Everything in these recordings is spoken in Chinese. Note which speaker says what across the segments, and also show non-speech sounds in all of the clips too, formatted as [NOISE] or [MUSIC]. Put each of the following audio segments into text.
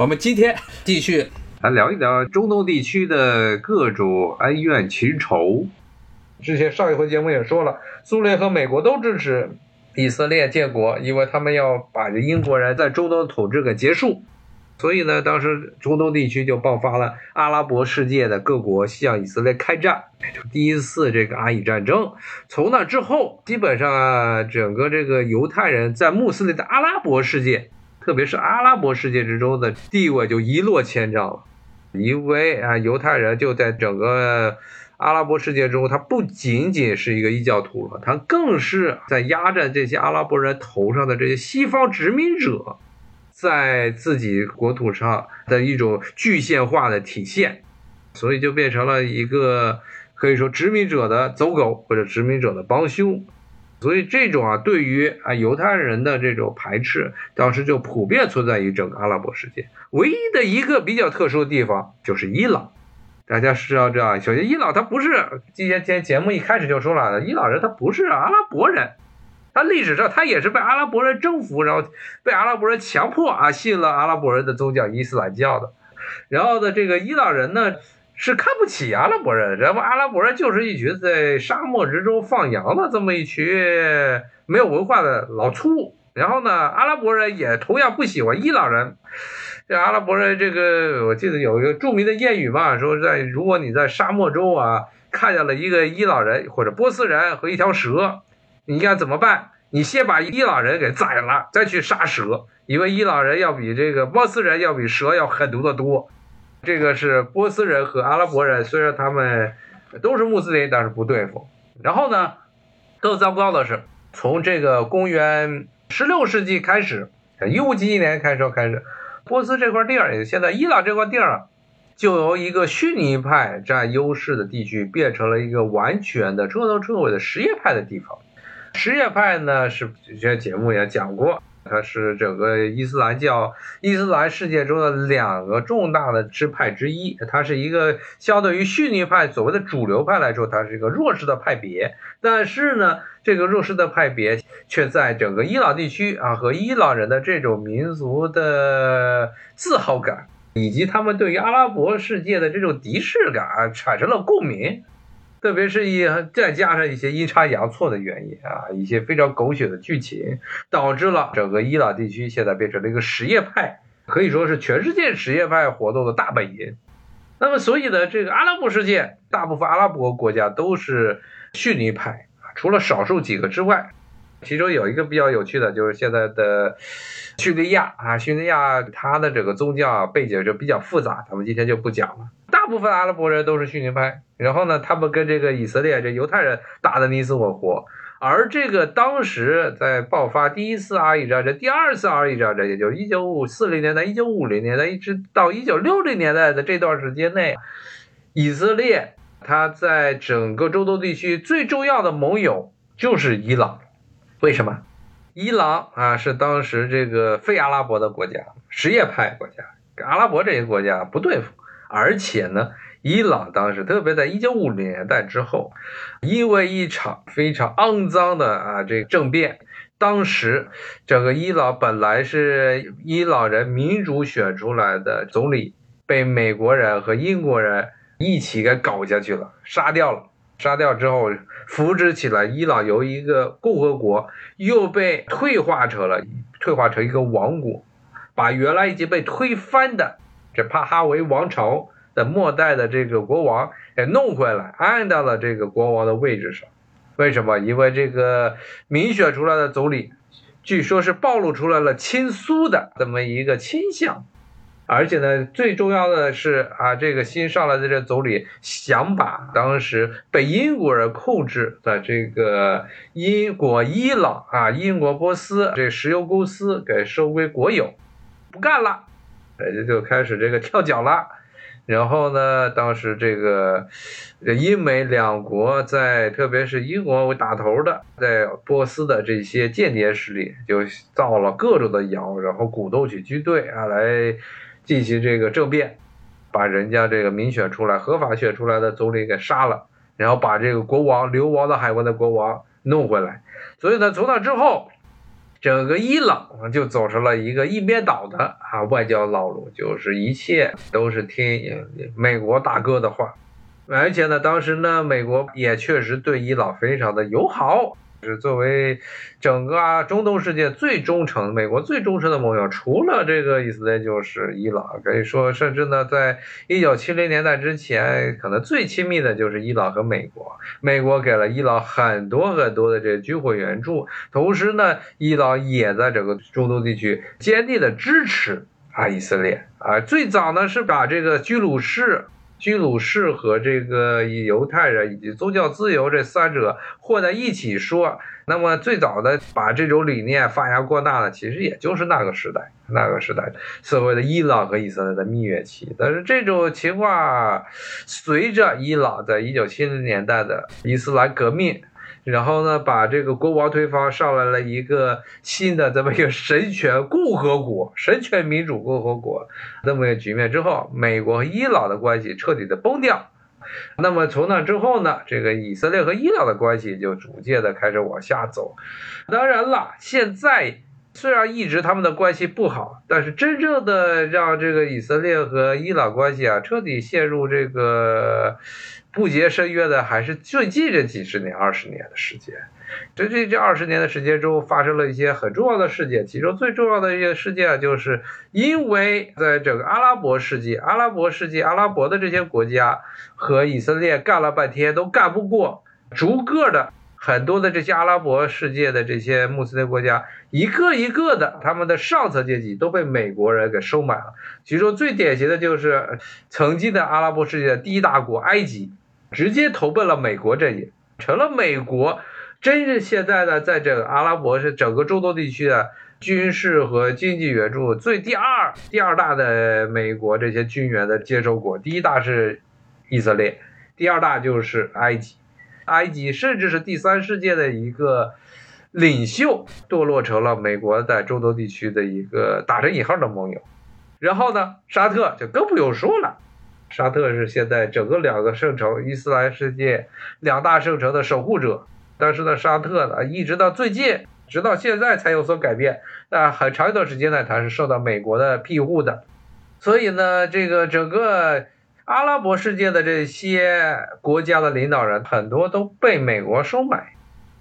Speaker 1: 我们今天继续
Speaker 2: 来聊一聊中东地区的各种恩怨情仇。之前上一回节目也说了，苏联和美国都支持以色列建国，因为他们要把这英国人在中东统治给结束。所以呢，当时中东地区就爆发了阿拉伯世界的各国向以色列开战，就第一次这个阿以战争。从那之后，基本上整个这个犹太人在穆斯林的阿拉伯世界。特别是阿拉伯世界之中的地位就一落千丈了，因为啊，犹太人就在整个阿拉伯世界中，他不仅仅是一个异教徒了，他更是在压着这些阿拉伯人头上的这些西方殖民者，在自己国土上的一种具象化的体现，所以就变成了一个可以说殖民者的走狗或者殖民者的帮凶。所以这种啊，对于啊犹太人的这种排斥，当时就普遍存在于整个阿拉伯世界。唯一的一个比较特殊的地方就是伊朗，大家是要知道，首先伊朗它不是，今天节节目一开始就说了，伊朗人他不是阿拉伯人，他历史上他也是被阿拉伯人征服，然后被阿拉伯人强迫啊信了阿拉伯人的宗教伊斯兰教的。然后呢，这个伊朗人呢。是看不起阿拉伯人，然后阿拉伯人就是一群在沙漠之中放羊的这么一群没有文化的老粗。然后呢，阿拉伯人也同样不喜欢伊朗人。这阿拉伯人，这个我记得有一个著名的谚语嘛，说在如果你在沙漠中啊看见了一个伊朗人或者波斯人和一条蛇，你应该怎么办？你先把伊朗人给宰了，再去杀蛇，因为伊朗人要比这个波斯人要比蛇要狠毒的多。这个是波斯人和阿拉伯人，虽然他们都是穆斯林，但是不对付。然后呢，更糟糕的是，从这个公元十六世纪开始，一五几几年开始开始，波斯这块地儿，现在伊朗这块地儿，就由一个逊尼派占优势的地区，变成了一个完全的彻头彻尾的什叶派的地方。什叶派呢，是之前节目也讲过。它是整个伊斯兰教、伊斯兰世界中的两个重大的支派之一。它是一个相对于逊尼派所谓的主流派来说，它是一个弱势的派别。但是呢，这个弱势的派别却在整个伊朗地区啊，和伊朗人的这种民族的自豪感，以及他们对于阿拉伯世界的这种敌视感产生了共鸣。特别是一再加上一些阴差阳错的原因啊，一些非常狗血的剧情，导致了整个伊朗地区现在变成了一个什叶派，可以说是全世界什叶派活动的大本营。那么，所以呢，这个阿拉伯世界大部分阿拉伯国家都是逊尼派，除了少数几个之外，其中有一个比较有趣的，就是现在的叙利亚啊，叙利亚它的这个宗教背景就比较复杂，咱们今天就不讲了。大部分阿拉伯人都是逊尼派。然后呢，他们跟这个以色列这犹太人打的你死我活，而这个当时在爆发第一次阿以战争、第二次阿以战争，也就是一九五四零年代、一九五零年代一直到一九六零年代的这段时间内，以色列它在整个中东地区最重要的盟友就是伊朗。为什么？伊朗啊是当时这个非阿拉伯的国家，什叶派国家，跟阿拉伯这些国家不对付，而且呢。伊朗当时，特别在一九五零年代之后，因为一场非常肮脏的啊这个政变，当时整个伊朗本来是伊朗人民主选出来的总理，被美国人和英国人一起给搞下去了，杀掉了。杀掉之后，扶植起来，伊朗由一个共和国又被退化成了退化成一个王国，把原来已经被推翻的这帕哈维王朝。的末代的这个国王给弄回来，按到了这个国王的位置上。为什么？因为这个民选出来的总理，据说是暴露出来了亲苏的这么一个倾向。而且呢，最重要的是啊，这个新上来的这总理想把当时被英国人控制的这个英国伊朗啊、英国波斯这石油公司给收归国有，不干了，人家就开始这个跳脚了。然后呢？当时这个英美两国在，特别是英国为打头的，在波斯的这些间谍势力，就造了各种的谣，然后鼓动起军队啊来进行这个政变，把人家这个民选出来、合法选出来的总理给杀了，然后把这个国王流亡到海外的国王弄回来。所以呢，从那之后，整个伊朗就走上了一个一边倒的啊外交道路，就是一切都是听美国大哥的话，而且呢，当时呢，美国也确实对伊朗非常的友好。是作为整个中东世界最忠诚、美国最忠诚的盟友，除了这个以色列就是伊朗。可以说，甚至呢，在一九七零年代之前，可能最亲密的就是伊朗和美国。美国给了伊朗很多很多的这个军火援助，同时呢，伊朗也在整个中东地区坚定的支持啊以色列啊。最早呢是把这个居鲁士。居鲁士和这个犹太人以及宗教自由这三者混在一起说，那么最早的把这种理念发扬光大的，其实也就是那个时代，那个时代所谓的伊朗和以色列的蜜月期。但是这种情况随着伊朗在一九七零年代的伊斯兰革命。然后呢，把这个国王推翻，上来了一个新的这么一个神权共和国、神权民主共和国这么一个局面之后，美国和伊朗的关系彻底的崩掉。那么从那之后呢，这个以色列和伊朗的关系就逐渐的开始往下走。当然了，现在虽然一直他们的关系不好，但是真正的让这个以色列和伊朗关系啊彻底陷入这个。不结深渊的还是最近这几十年、二十年的时间。这这这二十年的时间中，发生了一些很重要的事件。其中最重要的一个事件，就是因为在整个阿拉伯世界、阿拉伯世界、阿拉伯的这些国家和以色列干了半天都干不过，逐个的很多的这些阿拉伯世界的这些穆斯林国家，一个一个的他们的上层阶级都被美国人给收买了。其中最典型的就是曾经的阿拉伯世界的第一大国埃及。直接投奔了美国阵营，成了美国真是现在呢，在这个阿拉伯是整个中东地区的军事和经济援助最第二第二大的美国这些军援的接收国，第一大是以色列，第二大就是埃及，埃及甚至是第三世界的一个领袖，堕落成了美国在中东地区的一个打着引号的盟友，然后呢，沙特就更不用说了。沙特是现在整个两个圣城伊斯兰世界两大圣城的守护者，但是呢，沙特呢，一直到最近，直到现在才有所改变。那很长一段时间呢，它是受到美国的庇护的。所以呢，这个整个阿拉伯世界的这些国家的领导人，很多都被美国收买。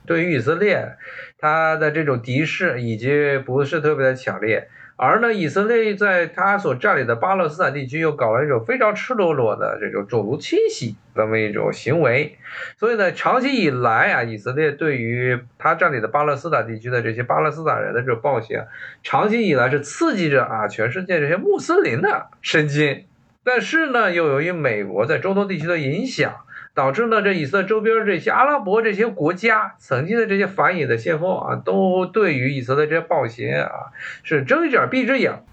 Speaker 2: 对于以色列，他的这种敌视已经不是特别的强烈。而呢，以色列在他所占领的巴勒斯坦地区又搞了一种非常赤裸裸的这种种族清洗这么一种行为，所以呢，长期以来啊，以色列对于他占领的巴勒斯坦地区的这些巴勒斯坦人的这种暴行，长期以来是刺激着啊全世界这些穆斯林的神经，但是呢，又由于美国在中东地区的影响。导致呢，这以色列周边这些阿拉伯这些国家，曾经的这些反以的先锋啊，都对于以色列这些暴行啊，是睁一只眼闭一只眼。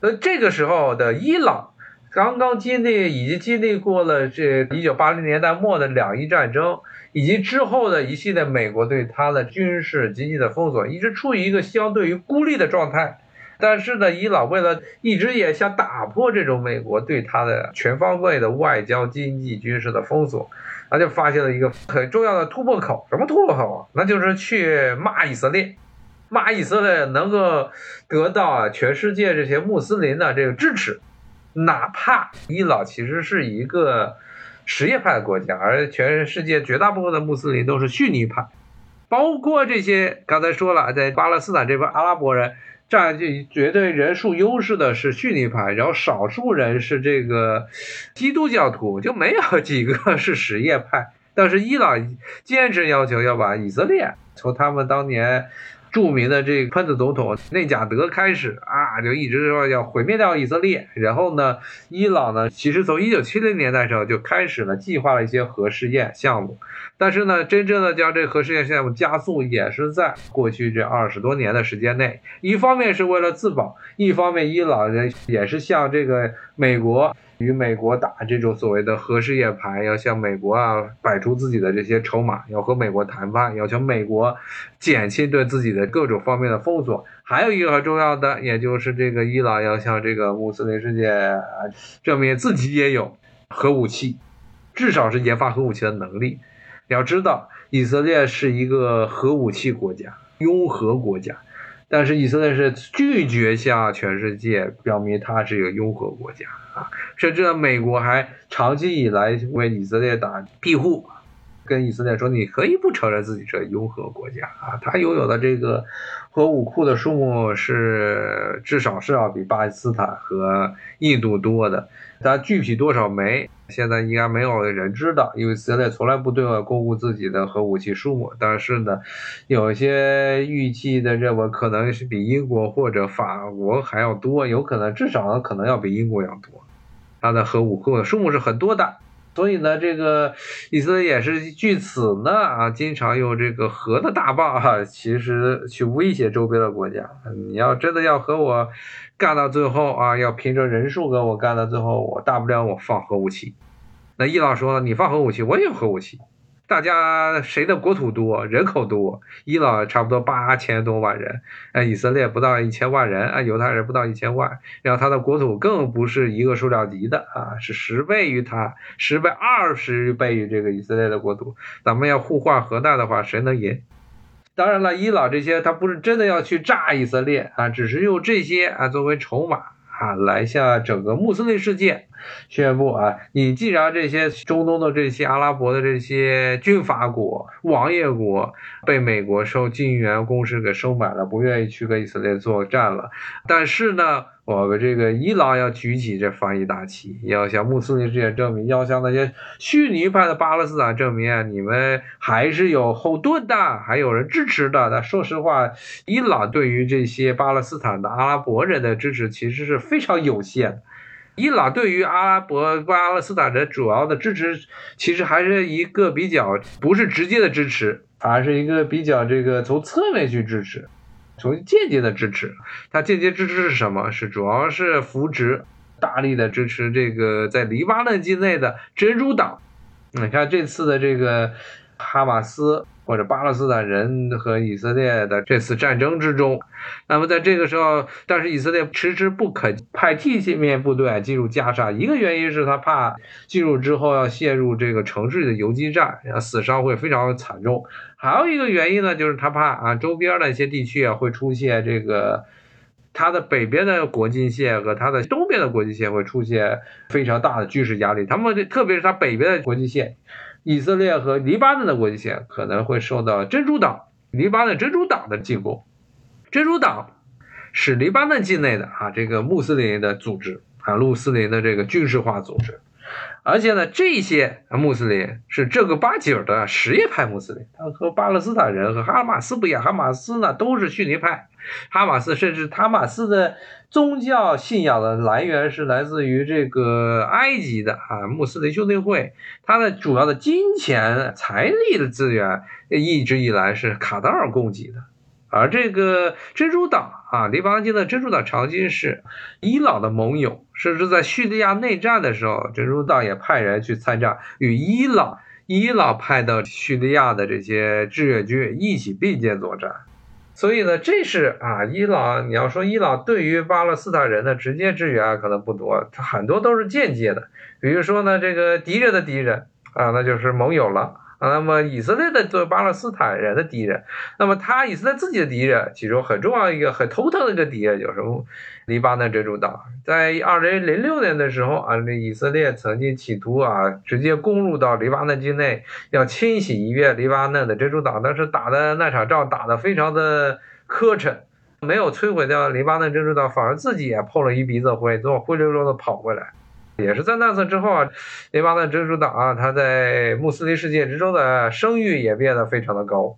Speaker 2: 那，这个时候的伊朗，刚刚经历，已经经历过了这一九八零年代末的两伊战争，以及之后的一系列美国对它的军事经济的封锁，一直处于一个相对于孤立的状态。但是呢，伊朗为了一直也想打破这种美国对它的全方位的外交、经济、军事的封锁，那就发现了一个很重要的突破口。什么突破口啊？那就是去骂以色列，骂以色列能够得到啊全世界这些穆斯林的这个支持，哪怕伊朗其实是一个什叶派的国家，而全世界绝大部分的穆斯林都是逊尼派，包括这些刚才说了，在巴勒斯坦这边阿拉伯人。占据绝对人数优势的是逊尼派，然后少数人是这个 [LAUGHS] 基督教徒，就没有几个是什叶派。但是伊朗坚持要求要把以色列从他们当年。著名的这个喷子总统内贾德开始啊，就一直说要毁灭掉以色列。然后呢，伊朗呢，其实从一九七零年代时候就开始了计划了一些核试验项目。但是呢，真正的将这核试验项目加速，也是在过去这二十多年的时间内。一方面是为了自保，一方面伊朗人也是向这个美国。与美国打这种所谓的核试验牌，要向美国啊摆出自己的这些筹码，要和美国谈判，要求美国减轻对自己的各种方面的封锁。还有一个很重要的，也就是这个伊朗要向这个穆斯林世界证明自己也有核武器，至少是研发核武器的能力。要知道，以色列是一个核武器国家，拥核国家。但是以色列是拒绝向全世界表明它是一个拥核国家甚至美国还长期以来为以色列打庇护。跟以色列说，你可以不承认自己是拥核国家啊，他拥有的这个核武库的数目是至少是要比巴基斯坦和印度多的，但具体多少枚，现在应该没有人知道，因为以色列从来不对外公布自己的核武器数目。但是呢，有些预计的认为可能是比英国或者法国还要多，有可能至少可能要比英国要多，它的核武库的数目是很多的。所以呢，这个以色列也是据此呢啊，经常用这个核的大棒啊，其实去威胁周边的国家。你要真的要和我干到最后啊，要凭着人数跟我干到最后，我大不了我放核武器。那伊朗说了，你放核武器，我也有核武器。大家谁的国土多，人口多？伊朗差不多八千多万人，哎，以色列不到一千万人，啊，犹太人不到一千万，然后它的国土更不是一个数量级的啊，是十倍于它，十倍、二十倍于这个以色列的国土。咱们要互换核弹的话，谁能赢？当然了，伊朗这些他不是真的要去炸以色列啊，只是用这些啊作为筹码。啊，来下整个穆斯林世界宣布啊！你既然这些中东的这些阿拉伯的这些军阀国、王爷国被美国受禁援攻势给收买了，不愿意去跟以色列作战了，但是呢？我们这个伊朗要举起这防疫大旗，要向穆斯林世界证明，要向那些逊尼派的巴勒斯坦证明，你们还是有后盾的，还有人支持的。那说实话，伊朗对于这些巴勒斯坦的阿拉伯人的支持其实是非常有限的。伊朗对于阿拉伯巴勒斯坦人主要的支持，其实还是一个比较不是直接的支持，而是一个比较这个从侧面去支持。从间接的支持，它间接支持是什么？是主要是扶植，大力的支持这个在黎巴嫩境内的真主党。你看这次的这个哈马斯。或者巴勒斯坦人和以色列的这次战争之中，那么在这个时候，但是以色列迟迟不肯派地面部队进入加沙，一个原因是他怕进入之后要陷入这个城市的游击战，死伤会非常惨重。还有一个原因呢，就是他怕啊周边的一些地区啊会出现这个他的北边的国境线和他的东边的国境线会出现非常大的军事压力，他们特别是他北边的国境线。以色列和黎巴嫩的国境线可能会受到珍珠党、黎巴嫩珍珠党的进攻。珍珠党是黎巴嫩境内的啊，这个穆斯林的组织啊，穆斯林的这个军事化组织。而且呢，这些穆斯林是正儿八经的什叶派穆斯林，他和巴勒斯坦人和哈马斯不一样，哈马斯呢都是逊尼派，哈马斯甚至哈马斯的宗教信仰的来源是来自于这个埃及的啊穆斯林兄弟会，它的主要的金钱财力的资源一直以来是卡塔尔供给的。而这个珍珠党啊，黎巴嫩的真主党长期是伊朗的盟友，甚至在叙利亚内战的时候，真主党也派人去参战，与伊朗伊朗派的叙利亚的这些志愿军一起并肩作战。所以呢，这是啊，伊朗你要说伊朗对于巴勒斯坦人的直接支援可能不多，它很多都是间接的，比如说呢，这个敌人的敌人啊，那就是盟友了。那么以色列的作为巴勒斯坦人的敌人，那么他以色列自己的敌人，其中很重要一个很头疼的一个敌人就是黎巴嫩真主党。在二零零六年的时候啊，这以色列曾经企图啊直接攻入到黎巴嫩境内，要清洗一遍黎巴嫩的真主党，但是打的那场仗打得非常的磕碜，没有摧毁掉黎巴嫩真主党，反而自己也碰了一鼻子灰，最后灰溜溜的跑回来。也是在那次之后啊，黎巴嫩真主党啊，他在穆斯林世界之中的声誉也变得非常的高。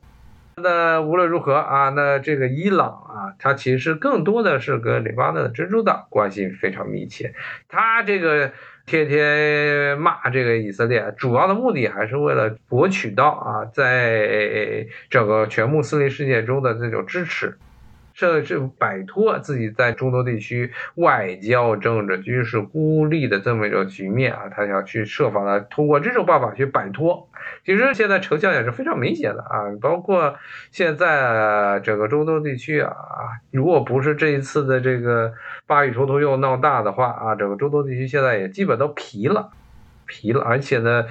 Speaker 2: 那无论如何啊，那这个伊朗啊，他其实更多的是跟黎巴嫩的真主党关系非常密切。他这个天天骂这个以色列，主要的目的还是为了博取到啊，在整个全穆斯林世界中的这种支持。甚至摆脱自己在中东地区外交、政治、军事孤立的这么一种局面啊，他想去设法的通过这种办法去摆脱。其实现在成效也是非常明显的啊，包括现在整个中东地区啊，如果不是这一次的这个巴以冲突又闹大的话啊，整个中东地区现在也基本都皮了，皮了，而且呢，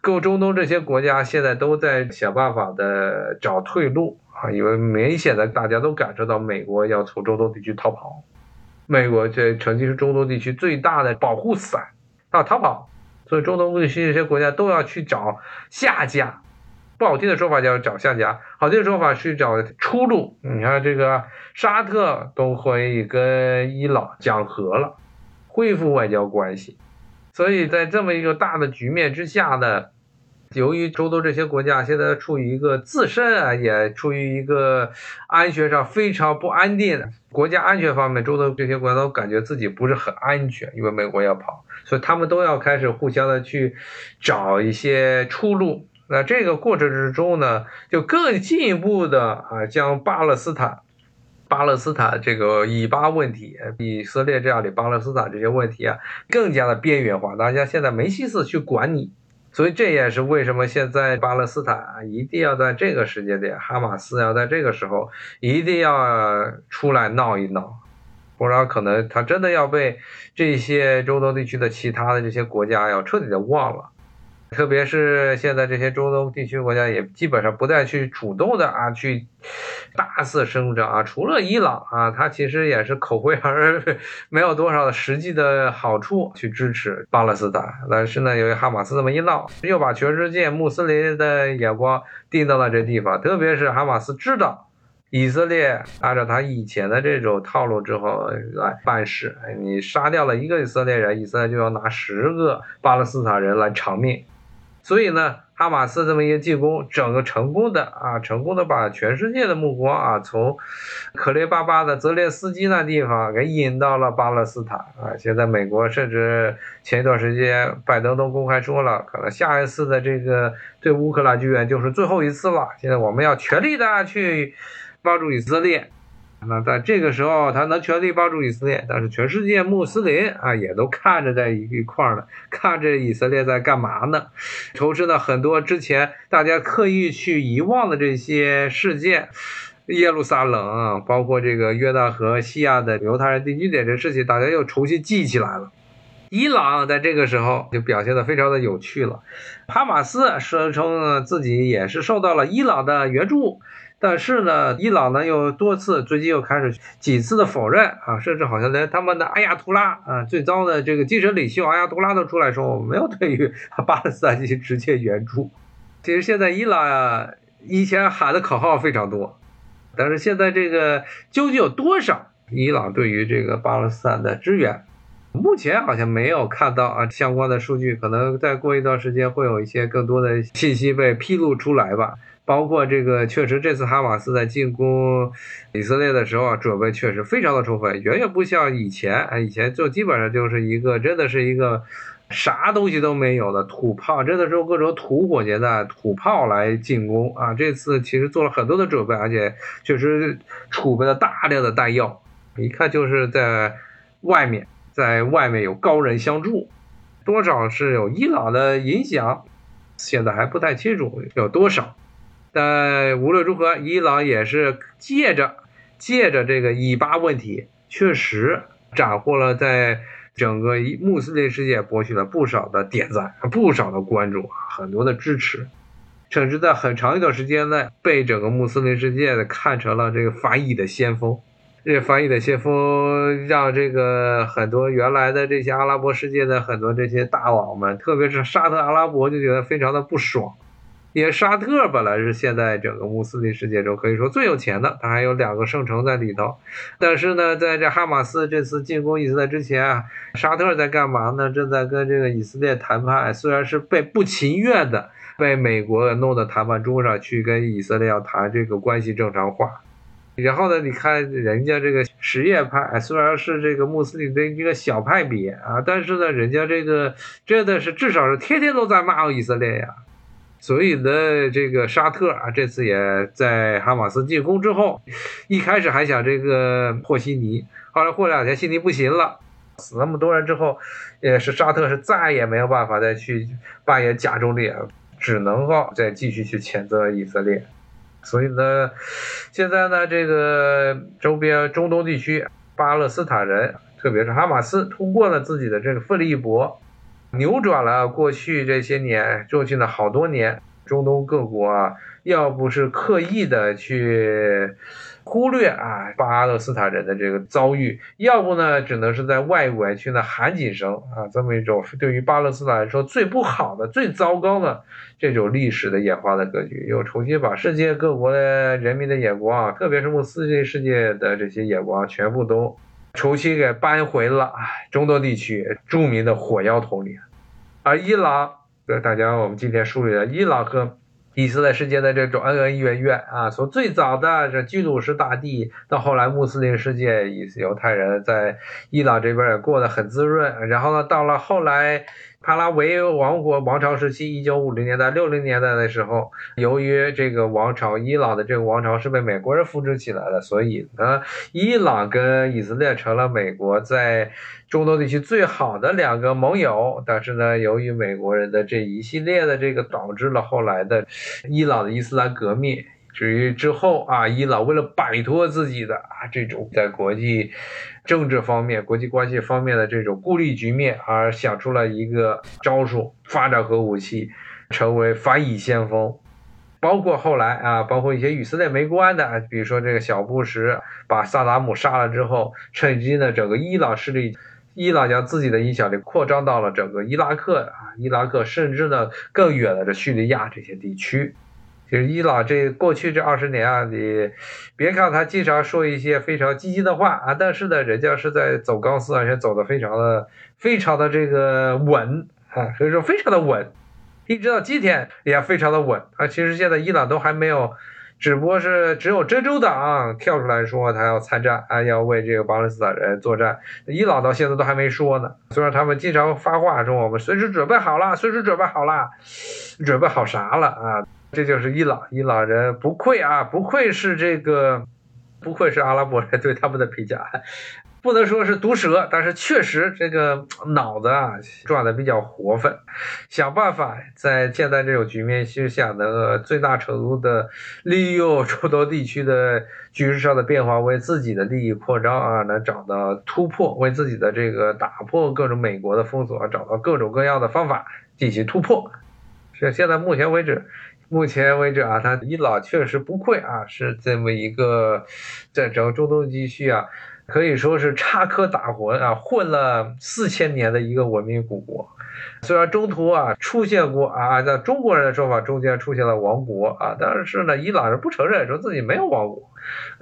Speaker 2: 各中东这些国家现在都在想办法的找退路。啊，因为明显的大家都感受到美国要从中东地区逃跑，美国这曾经是中东地区最大的保护伞，要逃跑，所以中东地区这些国家都要去找下家，不好听的说法叫找下家，好听的说法是找出路。你看这个沙特都会跟伊朗讲和了，恢复外交关系，所以在这么一个大的局面之下呢。由于中东这些国家现在处于一个自身啊，也处于一个安全上非常不安定的国家安全方面，中东这些国家都感觉自己不是很安全，因为美国要跑，所以他们都要开始互相的去找一些出路。那这个过程之中呢，就更进一步的啊，将巴勒斯坦、巴勒斯坦这个以巴问题、以色列这样的巴勒斯坦这些问题啊，更加的边缘化，大家现在没心思去管你。所以这也是为什么现在巴勒斯坦一定要在这个时间点，哈马斯要在这个时候一定要出来闹一闹，不然可能他真的要被这些中东地区的其他的这些国家要彻底的忘了。特别是现在这些中东地区国家也基本上不再去主动的啊去大肆声张啊，除了伊朗啊，他其实也是口惠而 [LAUGHS] 没有多少实际的好处去支持巴勒斯坦。但是呢，由于哈马斯这么一闹，又把全世界穆斯林的眼光盯到了这地方，特别是哈马斯知道以色列按照他以前的这种套路之后来办事，你杀掉了一个以色列人，以色列就要拿十个巴勒斯坦人来偿命。所以呢，哈马斯这么一个进攻，整个成功的啊，成功的把全世界的目光啊，从可怜巴巴的泽连斯基那地方给引到了巴勒斯坦啊。现在美国甚至前一段时间，拜登都公开说了，可能下一次的这个对乌克兰救援就是最后一次了。现在我们要全力的去帮助以色列。那在这个时候，他能全力帮助以色列，但是全世界穆斯林啊，也都看着在一块儿呢，看着以色列在干嘛呢？同时呢，很多之前大家刻意去遗忘的这些事件，耶路撒冷，包括这个约旦河西亚的犹太人定居点这事情，大家又重新记起来了。伊朗在这个时候就表现得非常的有趣了，哈马斯声称自己也是受到了伊朗的援助。但是呢，伊朗呢又多次最近又开始几次的否认啊，甚至好像连他们的阿亚图拉啊，最糟的这个精神领袖阿亚图拉都出来说，我们没有对于 [LAUGHS] 巴勒斯坦进行直接援助。其实现在伊朗啊，以前喊的口号非常多，但是现在这个究竟有多少伊朗对于这个巴勒斯坦的支援，目前好像没有看到啊相关的数据，可能再过一段时间会有一些更多的信息被披露出来吧。包括这个，确实这次哈马斯在进攻以色列的时候啊，准备确实非常的充分，远远不像以前啊，以前就基本上就是一个真的是一个啥东西都没有的土炮，真的是用各种土火箭弹、土炮来进攻啊。这次其实做了很多的准备，而且确实储备了大量的弹药，一看就是在外面，在外面有高人相助，多少是有伊朗的影响，现在还不太清楚有多少。但无论如何，伊朗也是借着借着这个以巴问题，确实斩获了在整个穆斯林世界博取了不少的点赞、不少的关注、很多的支持，甚至在很长一段时间内被整个穆斯林世界的看成了这个反以的先锋。这反以的先锋让这个很多原来的这些阿拉伯世界的很多这些大佬们，特别是沙特阿拉伯，就觉得非常的不爽。因为沙特本来是现在整个穆斯林世界中可以说最有钱的，它还有两个圣城在里头。但是呢，在这哈马斯这次进攻以色列之前啊，沙特在干嘛呢？正在跟这个以色列谈判，虽然是被不情愿的被美国弄到谈判桌上去跟以色列要谈这个关系正常化。然后呢，你看人家这个什叶派，虽然是这个穆斯林的一个小派别啊，但是呢，人家这个真的是至少是天天都在骂以色列呀。所以呢，这个沙特啊，这次也在哈马斯进攻之后，一开始还想这个和稀泥，后来过两天稀泥不行了，死那么多人之后，也是沙特是再也没有办法再去扮演假中立，只能够再继续去谴责以色列。所以呢，现在呢，这个周边中东地区巴勒斯坦人，特别是哈马斯，通过了自己的这个奋力一搏。扭转了过去这些年，过去的好多年中东各国啊，要不是刻意的去忽略啊巴勒斯坦人的这个遭遇，要不呢，只能是在外围去呢喊几声啊，这么一种对于巴勒斯坦来说最不好的、最糟糕的这种历史的演化的格局，又重新把世界各国的人民的眼光，特别是穆斯林世界的这些眼光，全部都重新给搬回了中东地区著名的火药桶里，而伊朗。对大家，我们今天梳理了伊朗和以色列之间的这种恩恩怨怨啊，从最早的这居鲁士大帝，到后来穆斯林世界以犹太人在伊朗这边也过得很滋润，然后呢，到了后来。帕拉维王国王朝时期，一九五零年代、六零年代的时候，由于这个王朝，伊朗的这个王朝是被美国人扶植起来的，所以呢，伊朗跟以色列成了美国在中东地区最好的两个盟友。但是呢，由于美国人的这一系列的这个，导致了后来的伊朗的伊斯兰革命。至于之后啊，伊朗为了摆脱自己的啊这种在国际政治方面、国际关系方面的这种孤立局面，而想出了一个招数，发展核武器，成为反以先锋。包括后来啊，包括一些与色列没关的，比如说这个小布什把萨达姆杀了之后，趁机呢，整个伊朗势力，伊朗将自己的影响力扩张到了整个伊拉克啊，伊拉克甚至呢更远的这叙利亚这些地区。就是伊朗这过去这二十年啊，你别看他经常说一些非常积极的话啊，但是呢，人家是在走钢丝，而且走的非常的、非常的这个稳啊，所以说非常的稳，一直到今天也非常的稳啊。其实现在伊朗都还没有，只不过是只有真州党跳出来说他要参战啊，要为这个巴勒斯坦人作战，伊朗到现在都还没说呢。虽然他们经常发话说我们随时准备好了，随时准备好了，准备好啥了啊？这就是伊朗，伊朗人不愧啊，不愧是这个，不愧是阿拉伯人对他们的评价，不能说是毒舌，但是确实这个脑子啊转的比较活泛，想办法在现在这种局面之下，能最大程度的利用中东地区的局势上的变化，为自己的利益扩张啊，能找到突破，为自己的这个打破各种美国的封锁，找到各种各样的方法进行突破。是现在目前为止。目前为止啊，他伊朗确实不愧啊，是这么一个在整个中东地区啊，可以说是插科打诨啊，混了四千年的一个文明古国。虽然中途啊出现过啊，按中国人的说法，中间出现了亡国啊，但是呢，伊朗人不承认，说自己没有亡国，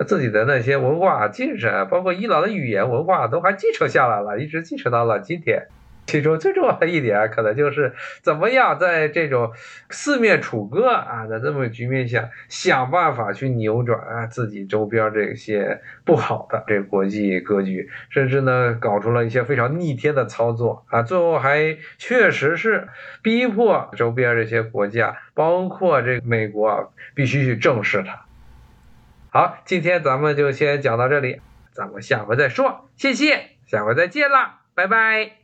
Speaker 2: 自己的那些文化精神，包括伊朗的语言文化，都还继承下来了，一直继承到了今天。其中最重要的一点，可能就是怎么样在这种四面楚歌啊的这么局面下，想办法去扭转啊自己周边这些不好的这国际格局，甚至呢搞出了一些非常逆天的操作啊，最后还确实是逼迫周边这些国家，包括这美国，必须去正视它。好，今天咱们就先讲到这里，咱们下回再说，谢谢，下回再见啦，拜拜。